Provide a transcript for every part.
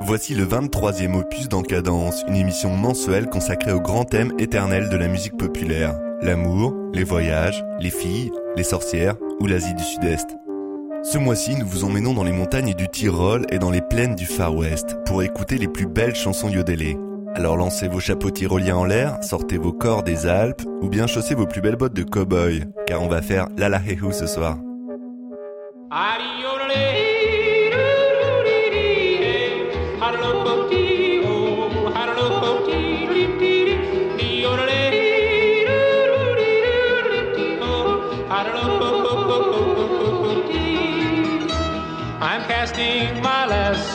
Voici le 23e opus d'Encadence, une émission mensuelle consacrée au grand thème éternel de la musique populaire. L'amour, les voyages, les filles, les sorcières ou l'Asie du Sud-Est. Ce mois-ci, nous vous emmenons dans les montagnes du Tyrol et dans les plaines du Far West pour écouter les plus belles chansons yodelées. Alors lancez vos chapeaux tyroliens en l'air, sortez vos corps des Alpes ou bien chaussez vos plus belles bottes de cow-boy, car on va faire la la ce soir.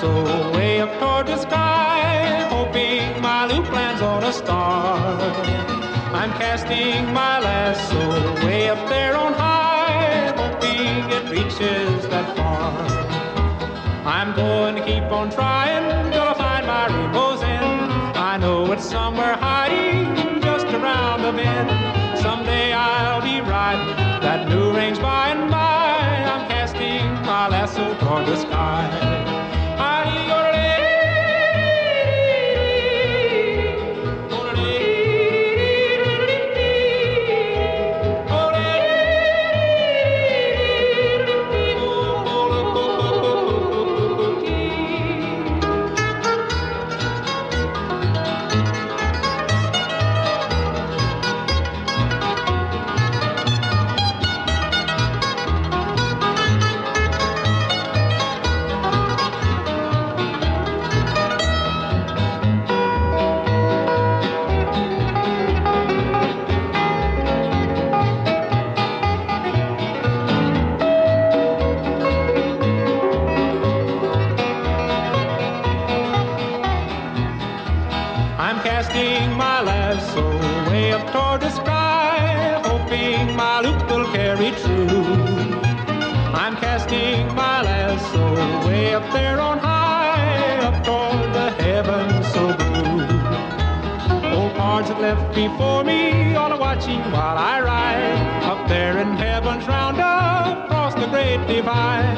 Lasso way up toward the sky, hoping my loop lands on a star. I'm casting my lasso way up there on high, hoping it reaches that far. I'm going to keep on trying till I find my rainbow's end. I know it's somewhere hiding just around the bend. Someday I'll be riding that new range by before me, all are watching while I ride. Up there in heaven's round up, across the great divide.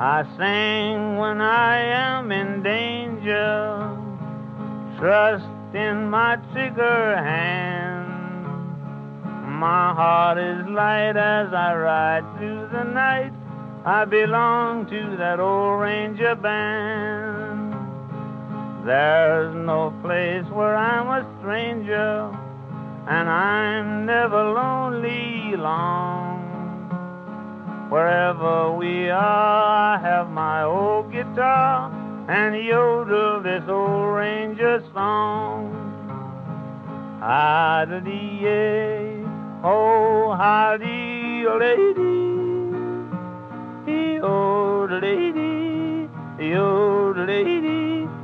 I sing when I am in danger, trust in my trigger hand. My heart is light as I ride through the night. I belong to that old ranger band. There's no place where I'm a stranger, and I'm never lonely long. Wherever we are, I have my old guitar and yodel this old ranger song. Howdy, oh, howdy, lady, oh, lady, oh, lady, oh,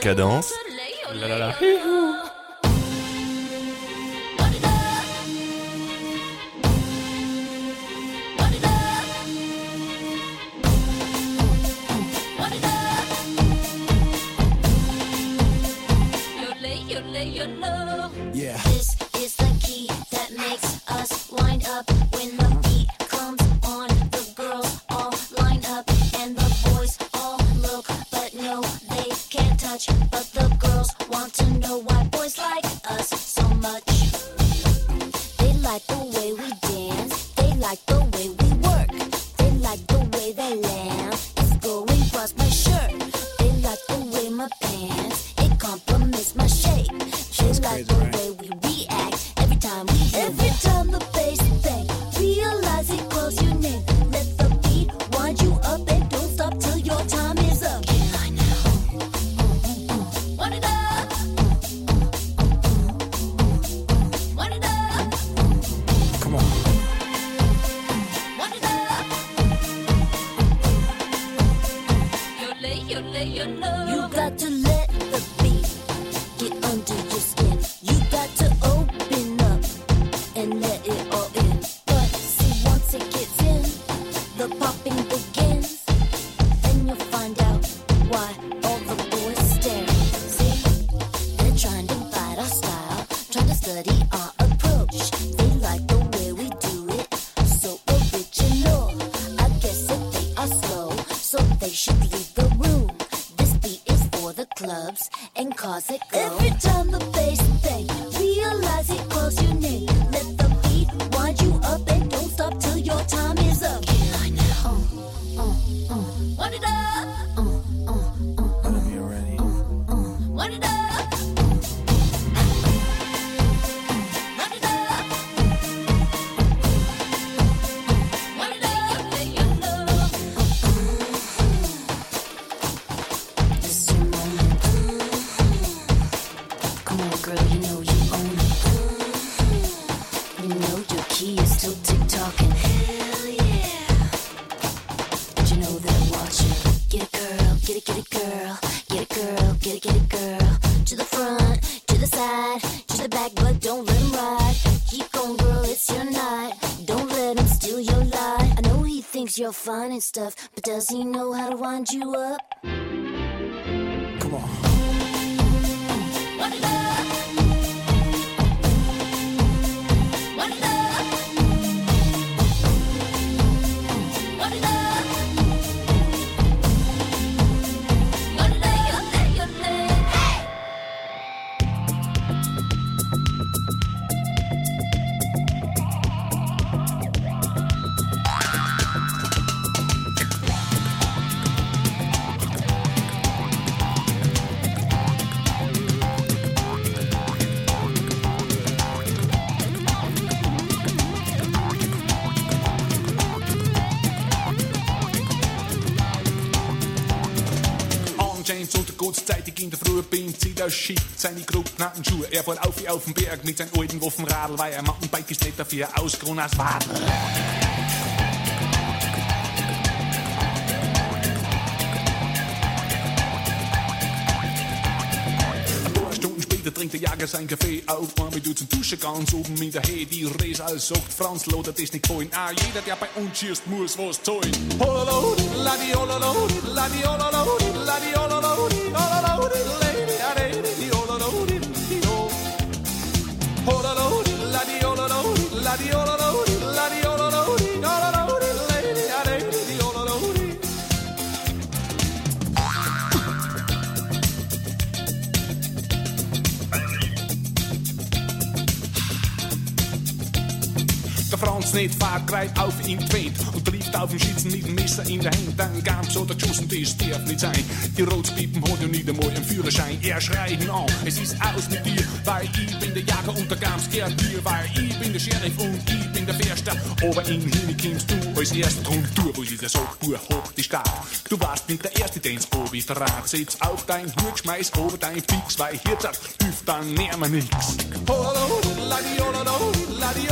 cadence. study our approach. They like the way we do it, so original. I guess if they are slow, so they should leave the room. This beat is for the clubs and cause it go. round you up. James unter kurzzeitig in der Früh bin, zieht das Shit, seine grobknackten Schuhe. Er fährt auf wie auf den Berg mit seinem alten Waffenradl, weil er macht Mountainbike ist nicht dafür ausgeruht als Wadel. Später trinkt der Jäger sein Kaffee auf, man mit zum Duschen ganz oben in der He. Die Res als sagt Franz Loder, das nicht gefallen. Ah, jeder, der bei uns schießt, muss was zahlen. Hololo, ladiololo, ladiololo, ladiololo. Franz nicht fährt, greift auf ihn tweet und trifft auf den Schützen mit dem Messer in der Hand. Dann gab's oder geschossen, das darf nicht sein. Die Rotspiepen hat ja nicht einmal einen Führerschein. Er schreit ihn an, es ist aus mit dir, weil ich bin der Jäger und der Gams gehört dir, weil ich bin der Sheriff und ich bin der Förster. Aber in Himmel kommst du als erster drum durch, wo ist der Sackbuhr hoch die Stadt. Du warst nicht der Erste, den's ob ich Draht Setz auf dein Hut, schmeiß over dein Fix, weil hier sagt, hilft dann näher mir nix. Hololo, ladi, hololo, ladi,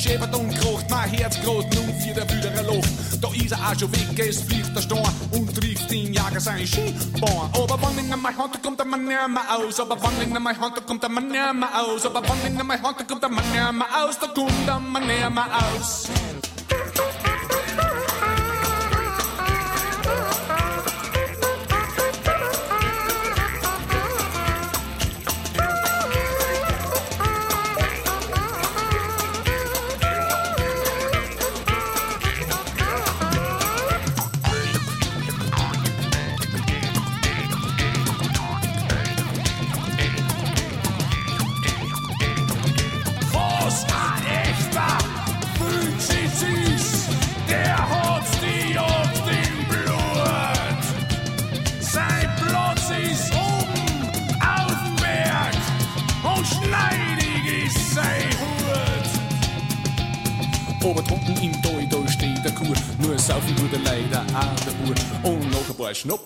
schäbert und kocht, mein Herz groß, nun für der wildere Luft. Da ist er auch schon weg, es fliegt der Stor und trifft ihn, Jager sein Skiborn. Aber wenn ich an meine Hand kommt, dann nimmer mehr aus. Aber wenn ich an meine Hand kommt, dann nimmer mehr aus. Aber wenn ich an meine Hand kommt, dann nimmer mehr aus. Da kommt dann nimmer mehr aus.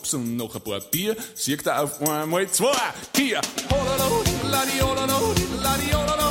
Schnaps und noch ein paar Bier, sieht er auf einmal zwei. Hier, hololo, ladi, hololo, ladi, hololo,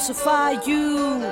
crucify you.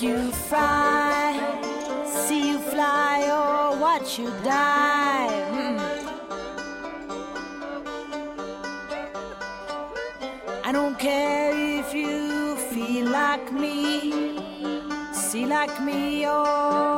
Make you fry, see you fly or watch you die. Mm. I don't care if you feel like me, see like me, or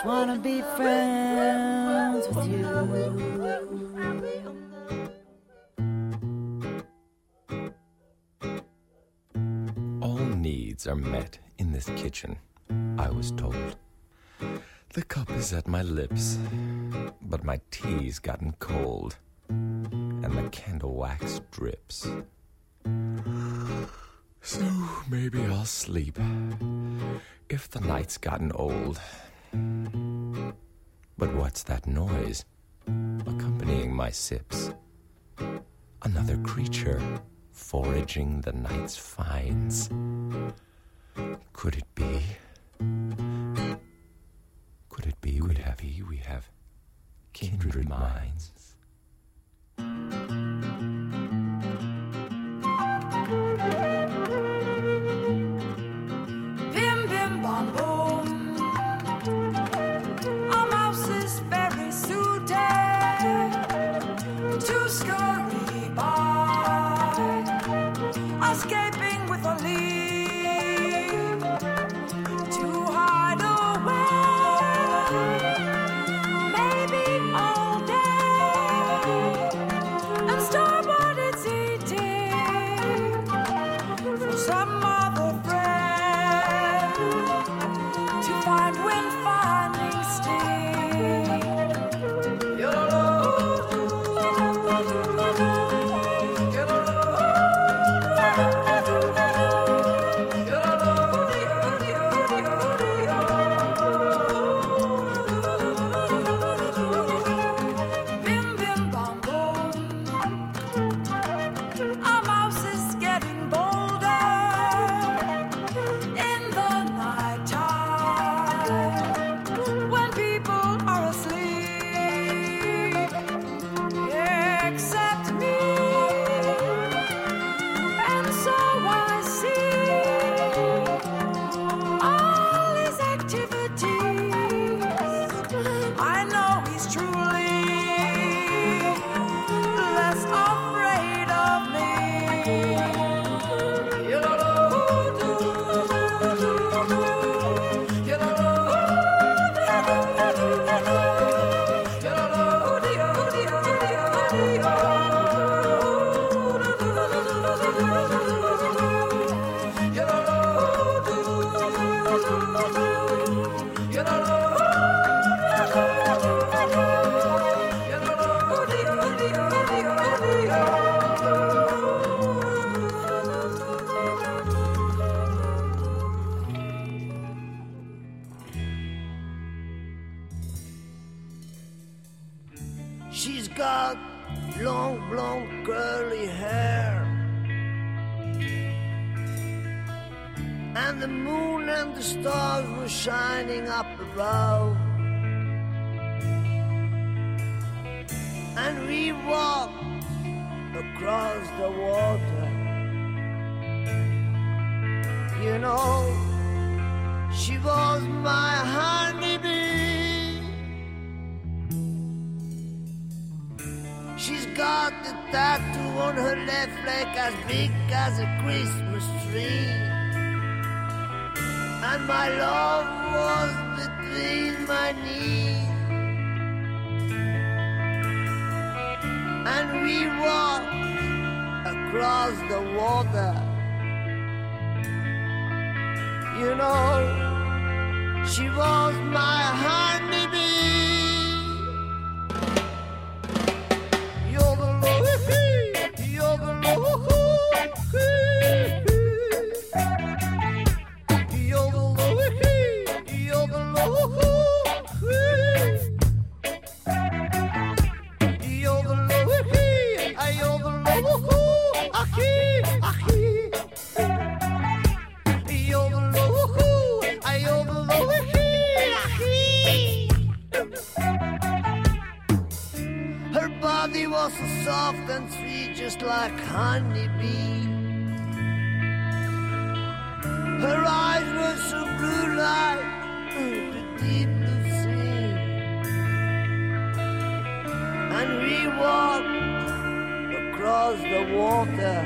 Just wanna be friends with you. All needs are met in this kitchen, I was told. The cup is at my lips, but my tea's gotten cold, and the candle wax drips. So maybe I'll sleep if the night's gotten old. But what's that noise accompanying my sips? Another creature foraging the night's finds. Could it be? Could it be we have we have kindred minds? Bim Uhum. above. And we walked across the water. You know, she was my honeybee. She's got the tattoo on her left leg as big as a Christmas tree. And my love money. Was so soft and sweet, just like honeybee. Her eyes were so blue like the deep blue sea. And we walked across the water.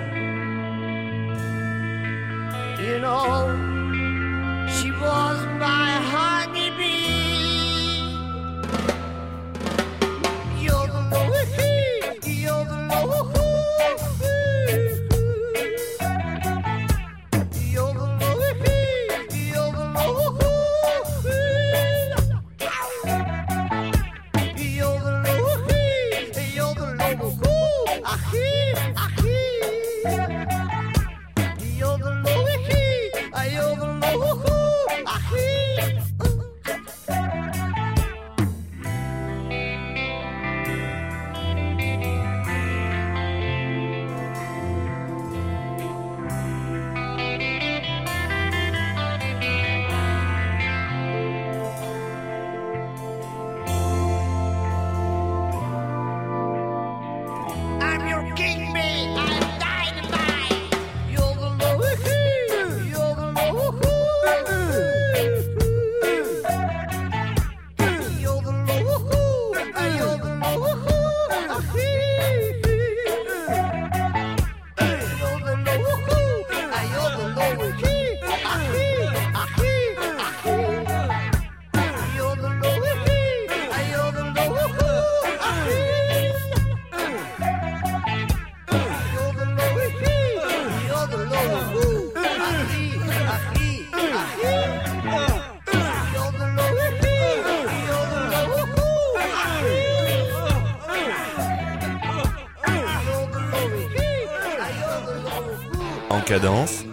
You know, she was my honeybee. feel the Lord. cadence.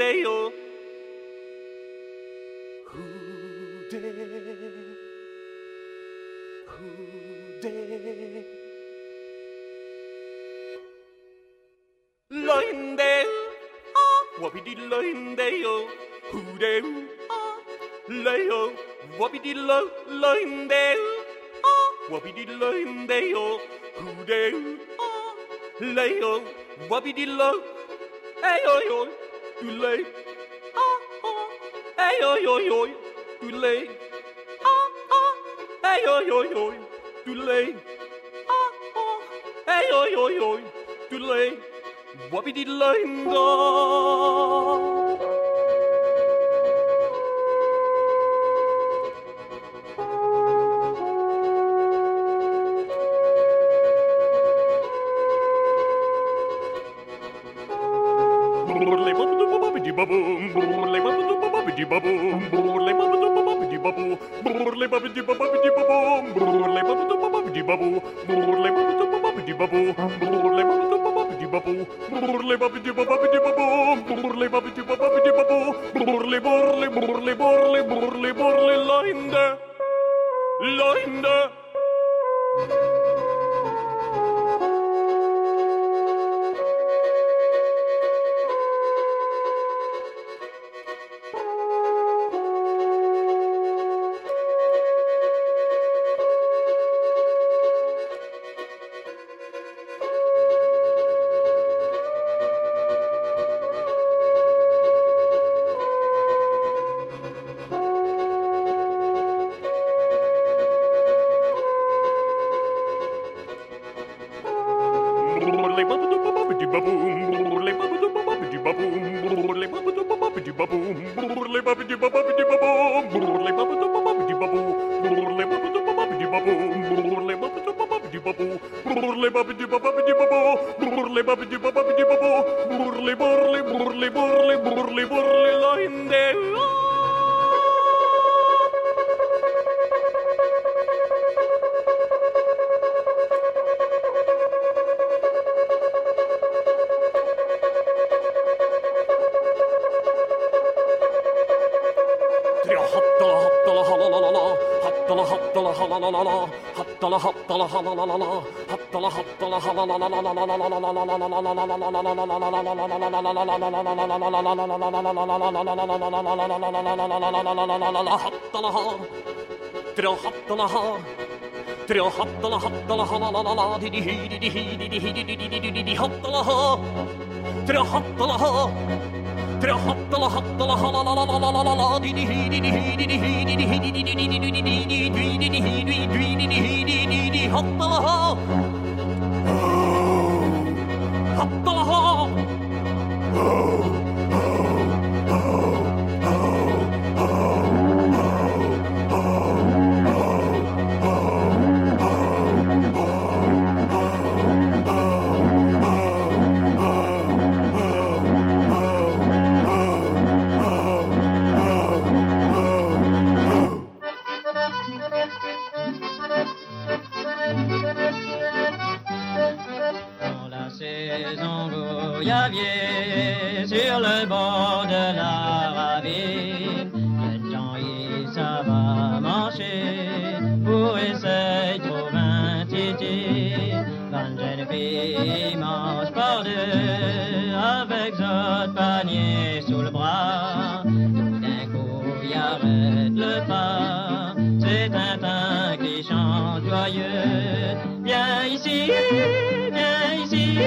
Diddle in day yo. Loinde. Ah. Bobby diddle in day yo. Who? Ah. Leo. Bobby diddle loinde. Ah. Bobby diddle in day yo. Who day? Ah. Leo. Bobby diddle. Hey yo yo. Too late. Ah ah. Hey yo yo yo. Too late. Ah ah. Hey yo yo yo. Too late. Ah ah. Hey yo yo yo. Too late. Bobby diddle in da. Linde. burli, burli, burli, burli, burli, la indella. hattala hattala halalala hattala hattala halalala Quand qui chante joyeux. Viens ici, viens ici,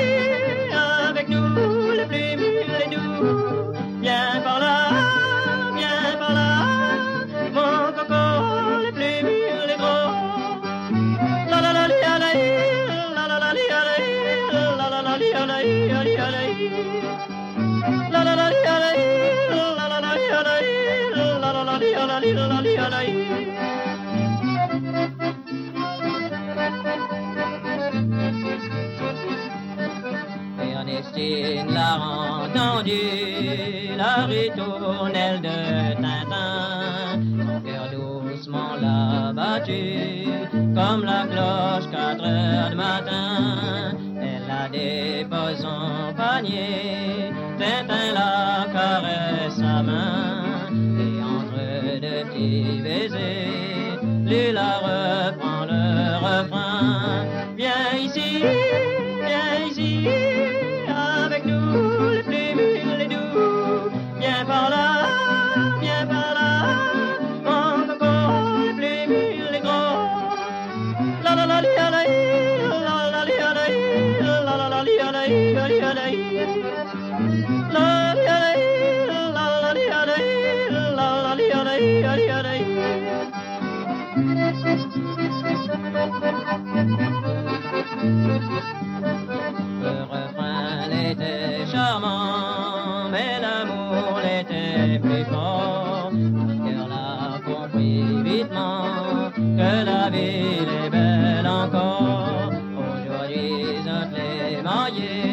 Christine l'a entendu, la ritournelle de Tintin. Son cœur doucement l'a battu, comme la cloche quatre heures du matin. Elle a déposé son panier, Tintin la caresse sa main, et entre deux petits baisers, lui la reprend le refrain. Le refrain était charmant, mais l'amour l'était plus fort. Mon cœur l'a compris vitement que la ville est belle encore. Aujourd'hui, on les mariés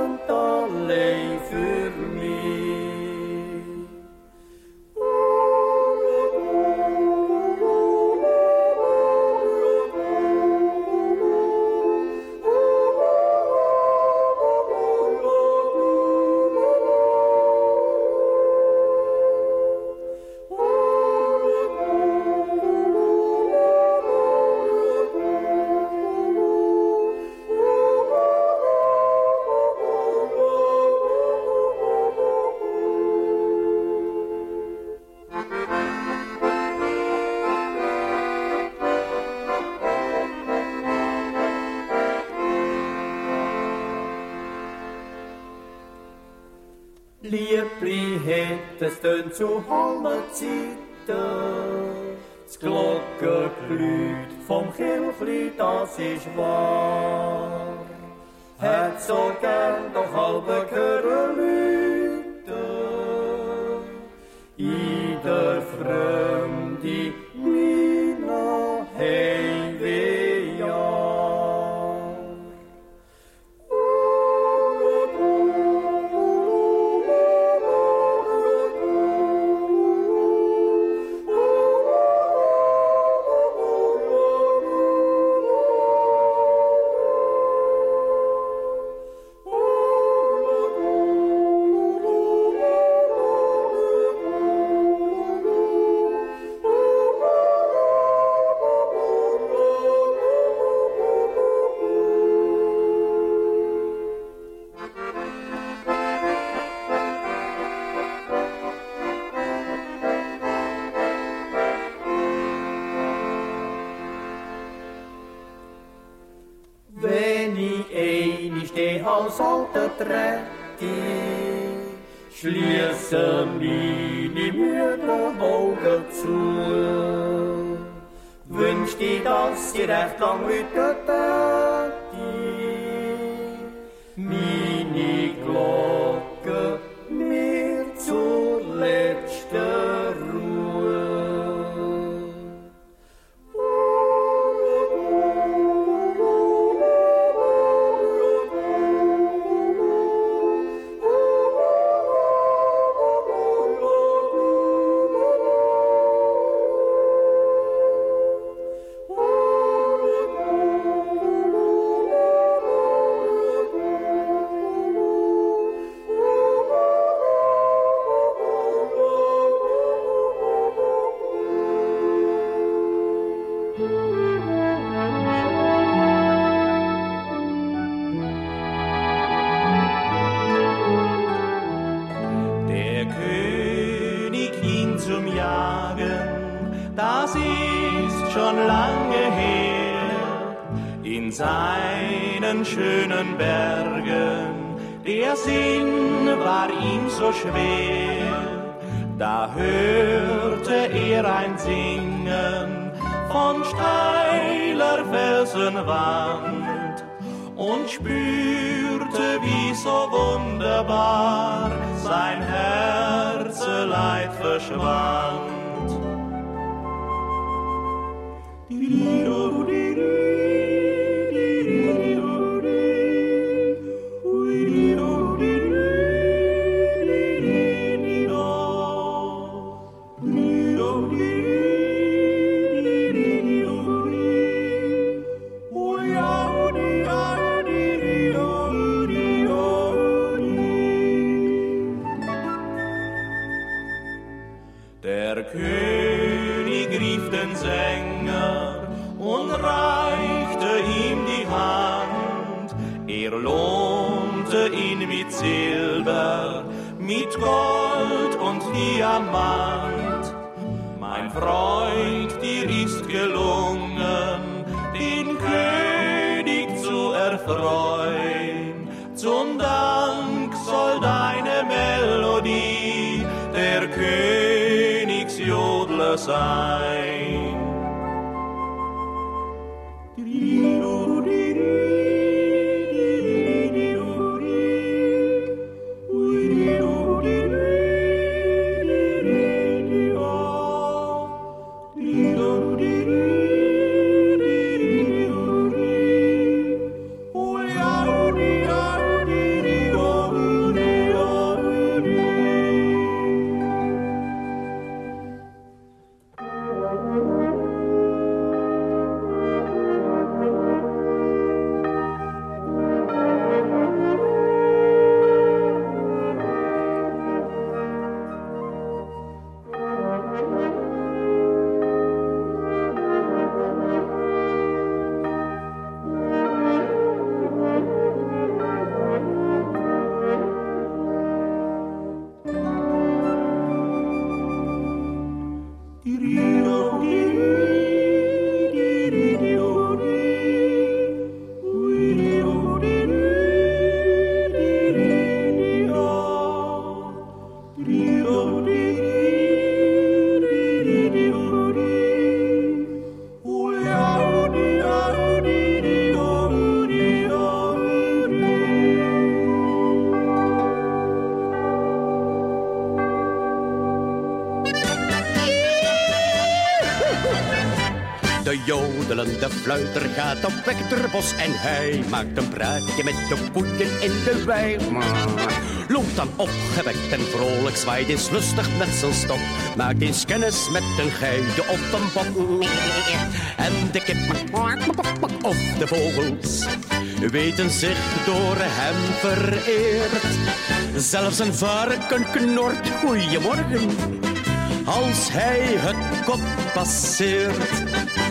Liebli hättest denn zu Hammerzeiten. Das Glockenglüht vom Kirchli, das ist wahr. Hat so gern doch halbe Körner In der Freude en hij maakt een praatje met de koeien in de wei. Loopt dan opgewekt en vrolijk, zwaait eens lustig met zijn. Maakt eens kennis met een geide of een bok. En de kip of de vogels weten zich door hem vereerd. Zelfs een varken knort goeiemorgen als hij het kop passeert.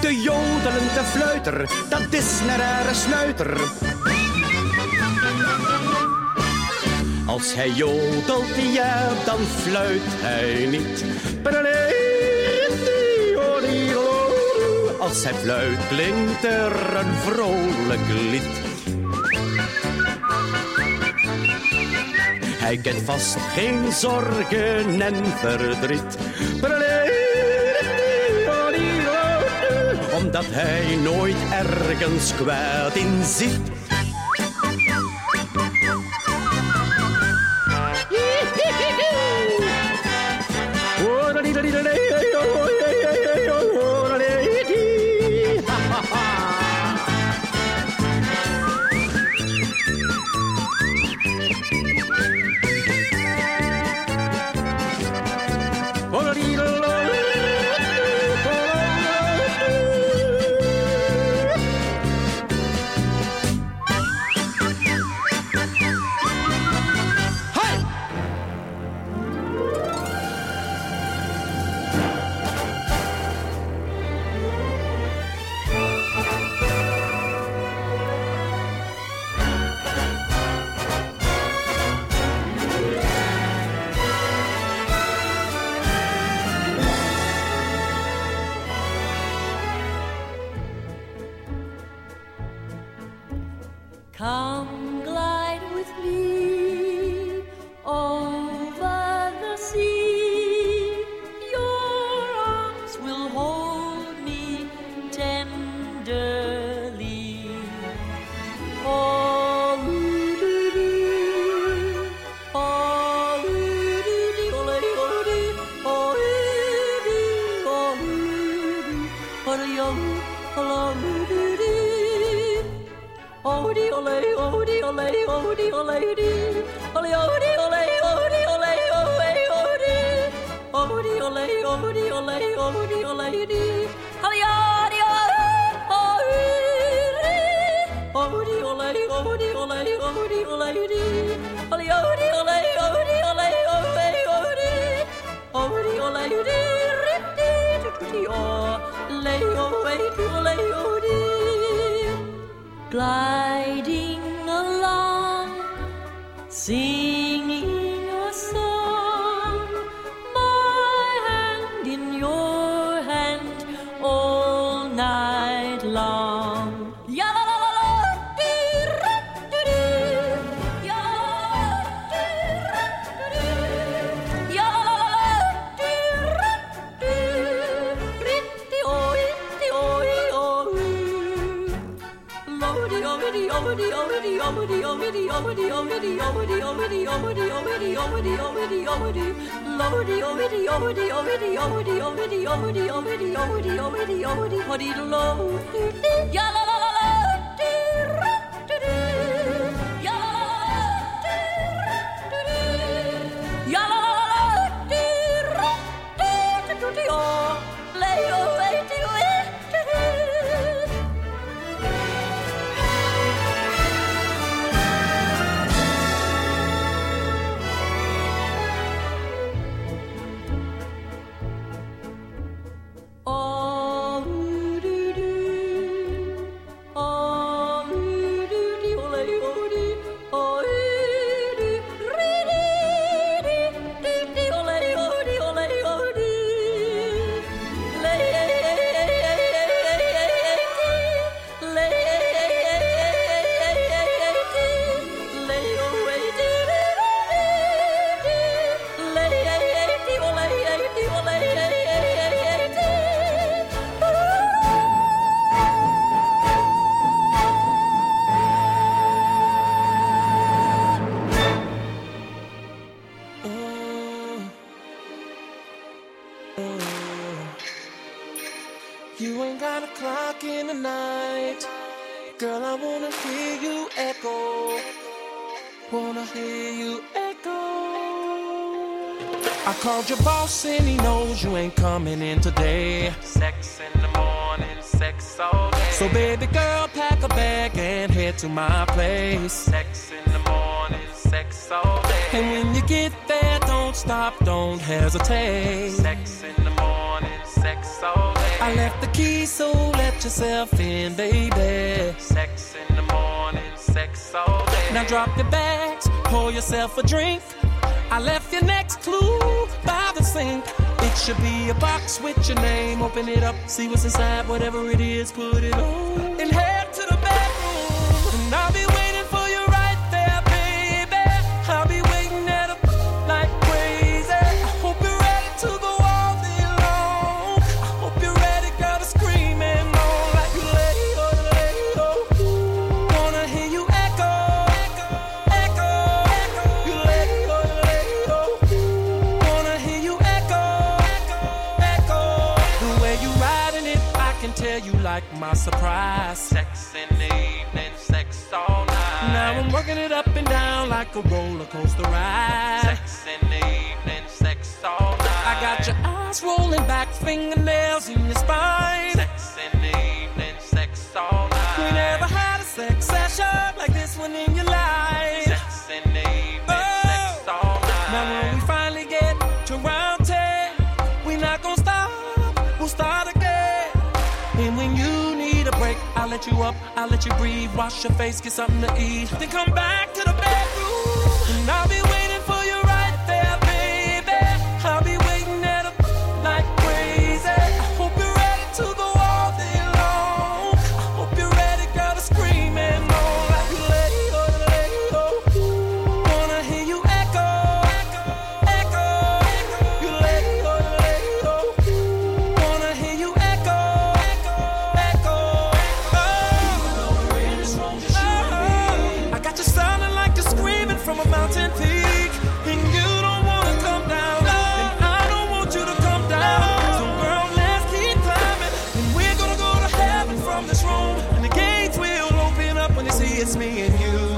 De jodelende fluiter, dat is een rare snuiter. Als hij jodelt, ja, dan fluit hij niet. Als hij fluit, klinkt er een vrolijk lied. Hij kent vast geen zorgen en verdriet. Omdat hij nooit ergens kwaad in ziet. Come glide with me. house and he knows you ain't coming in today. Sex in the morning, sex all day. So baby girl, pack a bag and head to my place. Sex in the morning, sex all day. And when you get there, don't stop, don't hesitate. Sex in the morning, sex all day. I left the key, so let yourself in, baby. Sex in the morning, sex all day. Now drop your bags, pour yourself a drink. I left your next clue. Bye sink. It should be a box with your name. Open it up, see what's inside, whatever it is, put it on. my surprise. Sex in the evening, sex all night. Now I'm working it up and down like a roller coaster ride. Sex in the evening, sex all night. I got your eyes rolling back, fingernails in your spine. Sex in the evening, sex all night. We never had a sex session. you up, I let you breathe, wash your face, get something to eat. Then come back to the bedroom, and I'll be waiting. And you.